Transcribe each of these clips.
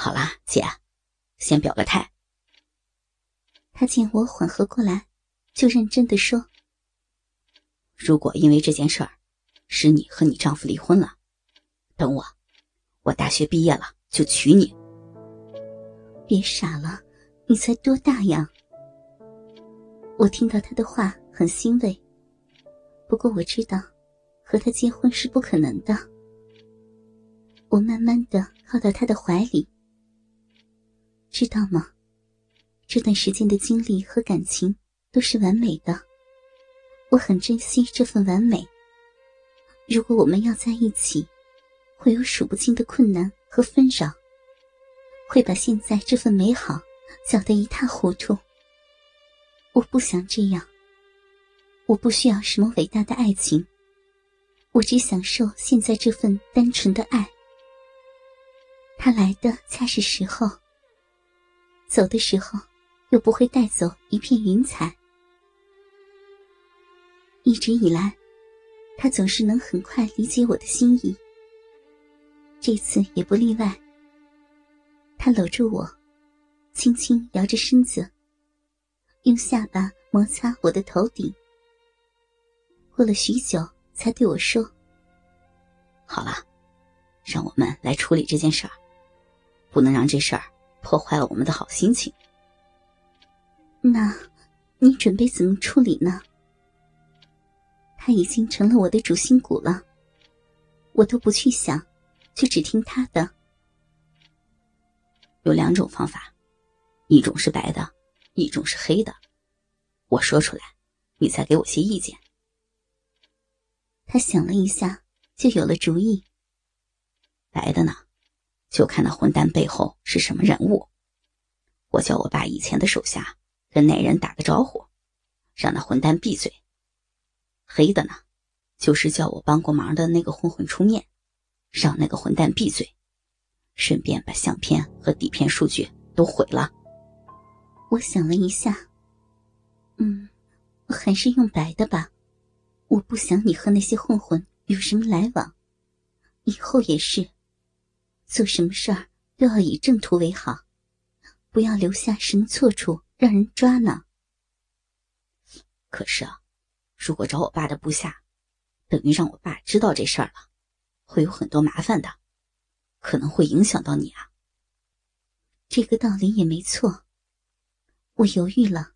好啦，姐，先表个态。他见我缓和过来，就认真的说：“如果因为这件事儿，使你和你丈夫离婚了，等我，我大学毕业了就娶你。”别傻了，你才多大呀？我听到他的话很欣慰，不过我知道，和他结婚是不可能的。我慢慢的靠到他的怀里，知道吗？这段时间的经历和感情都是完美的，我很珍惜这份完美。如果我们要在一起，会有数不清的困难和纷扰，会把现在这份美好搅得一塌糊涂。我不想这样，我不需要什么伟大的爱情，我只享受现在这份单纯的爱。他来的恰是时候，走的时候。又不会带走一片云彩。一直以来，他总是能很快理解我的心意。这次也不例外。他搂住我，轻轻摇着身子，用下巴摩擦我的头顶。过了许久，才对我说：“好了，让我们来处理这件事儿，不能让这事儿破坏了我们的好心情。”那，你准备怎么处理呢？他已经成了我的主心骨了，我都不去想，就只听他的。有两种方法，一种是白的，一种是黑的。我说出来，你再给我些意见。他想了一下，就有了主意。白的呢，就看那混蛋背后是什么人物。我叫我爸以前的手下。跟那人打个招呼，让那混蛋闭嘴。黑的呢，就是叫我帮过忙的那个混混出面，让那个混蛋闭嘴，顺便把相片和底片数据都毁了。我想了一下，嗯，还是用白的吧。我不想你和那些混混有什么来往，以后也是，做什么事儿都要以正途为好，不要留下什么错处。让人抓呢。可是啊，如果找我爸的部下，等于让我爸知道这事儿了，会有很多麻烦的，可能会影响到你啊。这个道理也没错。我犹豫了，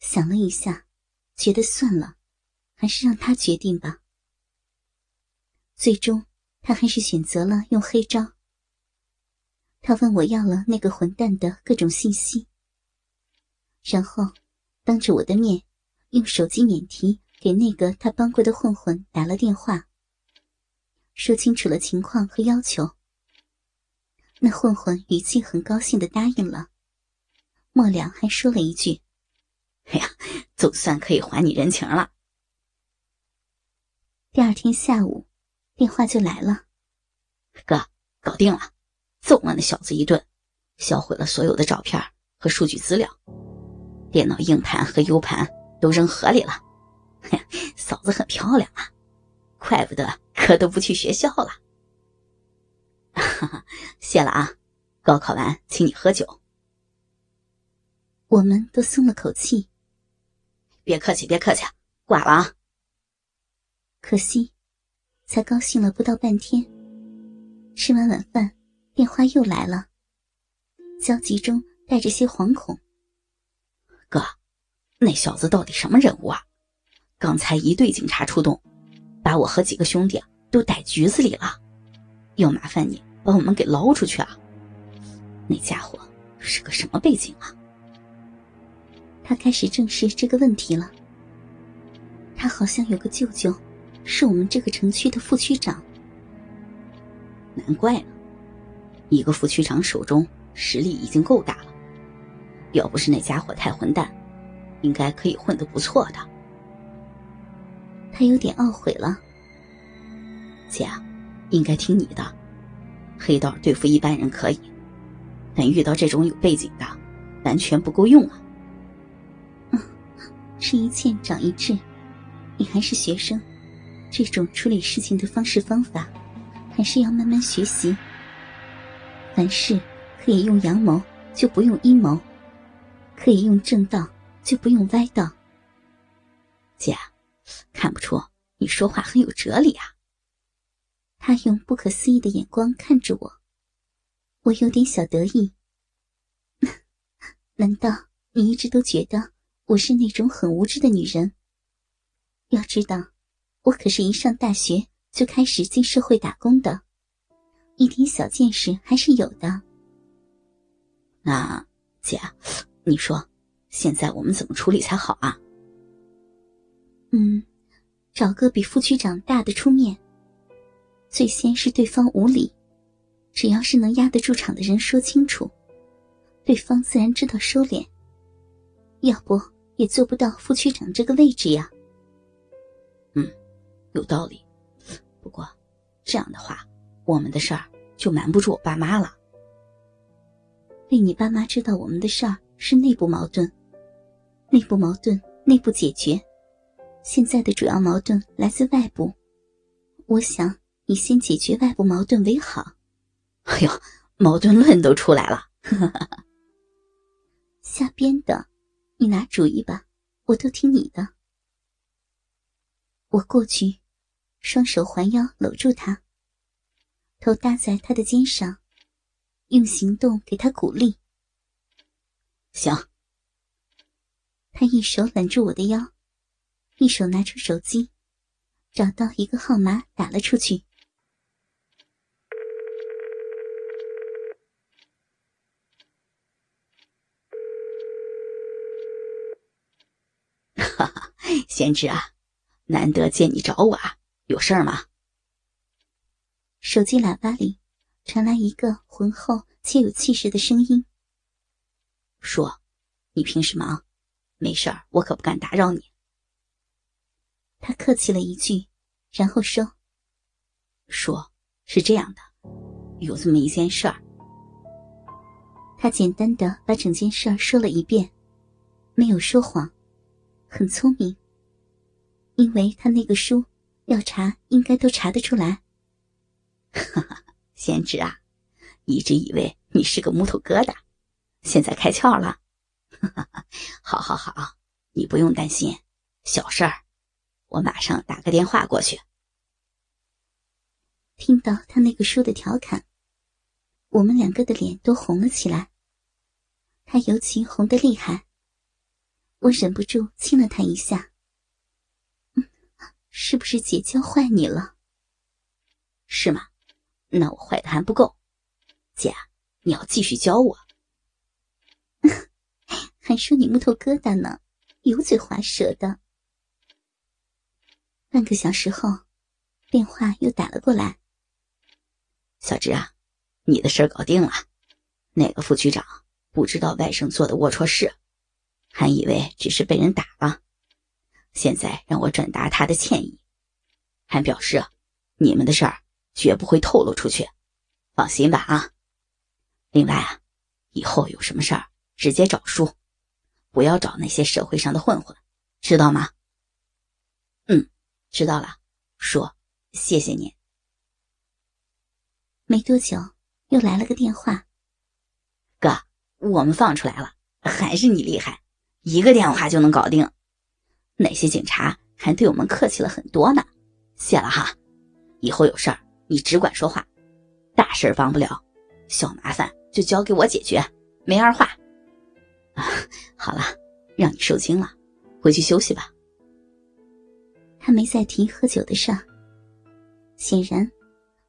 想了一下，觉得算了，还是让他决定吧。最终，他还是选择了用黑招。他问我要了那个混蛋的各种信息。然后，当着我的面，用手机免提给那个他帮过的混混打了电话，说清楚了情况和要求。那混混语气很高兴的答应了，末了还说了一句：“哎呀，总算可以还你人情了。”第二天下午，电话就来了：“哥，搞定了，揍了那小子一顿，销毁了所有的照片和数据资料。”电脑硬盘和 U 盘都扔河里了，嫂子很漂亮啊，怪不得哥都不去学校了。哈哈，谢了啊，高考完请你喝酒。我们都松了口气。别客气，别客气，挂了啊。可惜，才高兴了不到半天，吃完晚饭，电话又来了，焦急中带着些惶恐。哥，那小子到底什么人物啊？刚才一队警察出动，把我和几个兄弟都逮局子里了，要麻烦你把我们给捞出去啊！那家伙是个什么背景啊？他开始正视这个问题了。他好像有个舅舅，是我们这个城区的副区长。难怪呢，一个副区长手中实力已经够大了。要不是那家伙太混蛋，应该可以混得不错的。他有点懊悔了。姐，应该听你的。黑道对付一般人可以，但遇到这种有背景的，完全不够用啊。嗯，吃一堑长一智，你还是学生，这种处理事情的方式方法，还是要慢慢学习。凡事可以用阳谋，就不用阴谋；可以用正道，就不用歪道。姐，看不出你说话很有哲理啊。他用不可思议的眼光看着我，我有点小得意。难道你一直都觉得我是那种很无知的女人？要知道，我可是一上大学就开始进社会打工的，一点小见识还是有的。那姐，你说，现在我们怎么处理才好啊？嗯，找个比副区长大的出面。最先是对方无理，只要是能压得住场的人说清楚，对方自然知道收敛。要不也做不到副区长这个位置呀。嗯，有道理。不过这样的话，我们的事儿就瞒不住我爸妈了。被你爸妈知道我们的事儿是内部矛盾，内部矛盾内部解决。现在的主要矛盾来自外部，我想。你先解决外部矛盾为好。哎呦，矛盾论都出来了，瞎编的，你拿主意吧，我都听你的。我过去，双手环腰搂住他，头搭在他的肩上，用行动给他鼓励。行。他一手揽住我的腰，一手拿出手机，找到一个号码打了出去。哈哈贤侄啊，难得见你找我啊，有事儿吗？手机喇叭里传来一个浑厚且有气势的声音：“说，你平时忙，没事儿，我可不敢打扰你。”他客气了一句，然后说：“说是这样的，有这么一件事儿。”他简单的把整件事儿说了一遍，没有说谎，很聪明。因为他那个书，要查应该都查得出来。哈哈，贤侄啊，一直以为你是个木头疙瘩，现在开窍了。哈哈哈，好好好，你不用担心，小事儿，我马上打个电话过去。听到他那个书的调侃，我们两个的脸都红了起来。他尤其红得厉害，我忍不住亲了他一下。嗯是不是姐教坏你了？是吗？那我坏的还不够，姐，你要继续教我。还说你木头疙瘩呢，油嘴滑舌的。半个小时后，电话又打了过来。小芝啊，你的事儿搞定了，那个副局长不知道外甥做的龌龊事，还以为只是被人打了。现在让我转达他的歉意，还表示你们的事儿绝不会透露出去，放心吧啊！另外啊，以后有什么事儿直接找叔，不要找那些社会上的混混，知道吗？嗯，知道了，叔，谢谢你。没多久又来了个电话，哥，我们放出来了，还是你厉害，一个电话就能搞定。那些警察还对我们客气了很多呢，谢了哈。以后有事儿你只管说话，大事儿帮不了，小麻烦就交给我解决，没二话。啊，好了，让你受惊了，回去休息吧。他没再提喝酒的事儿，显然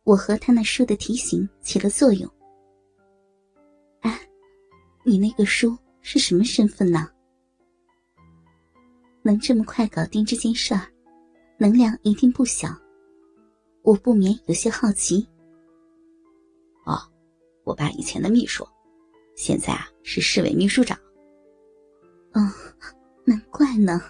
我和他那书的提醒起了作用。哎，你那个书是什么身份呢？能这么快搞定这件事儿，能量一定不小。我不免有些好奇。哦，我爸以前的秘书，现在啊是市委秘书长。哦，难怪呢。